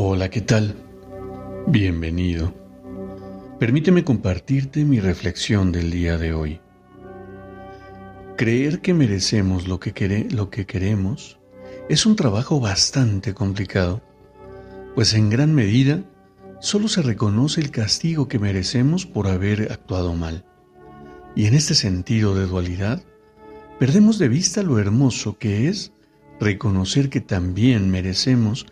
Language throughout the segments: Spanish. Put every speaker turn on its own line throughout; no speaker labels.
Hola, ¿qué tal? Bienvenido. Permíteme compartirte mi reflexión del día de hoy. Creer que merecemos lo que, queremos es un trabajo bastante complicado, pues en gran medida solo se reconoce el castigo que merecemos por haber actuado mal. Y en este sentido de dualidad, perdemos de vista lo hermoso que es reconocer que también merecemos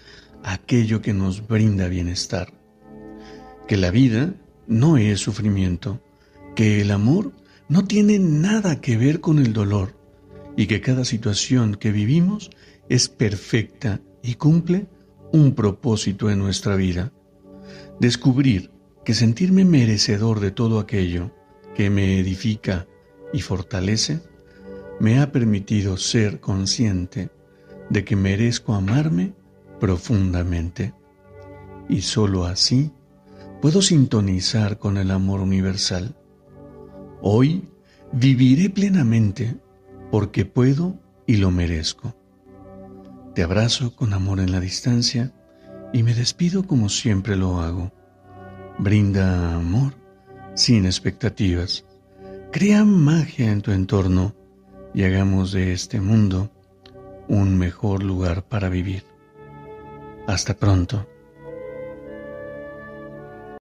aquello que nos brinda bienestar. Que la vida no es sufrimiento, que el amor no tiene nada que ver con el dolor y que cada situación que vivimos es perfecta y cumple un propósito en nuestra vida. Descubrir que sentirme merecedor de todo aquello que me edifica y fortalece me ha permitido ser consciente de que merezco amarme profundamente. Y sólo así puedo sintonizar con el amor universal. Hoy viviré plenamente porque puedo y lo merezco. Te abrazo con amor en la distancia y me despido como siempre lo hago. Brinda amor sin expectativas. Crea magia en tu entorno y hagamos de este mundo un mejor lugar para vivir. Hasta pronto.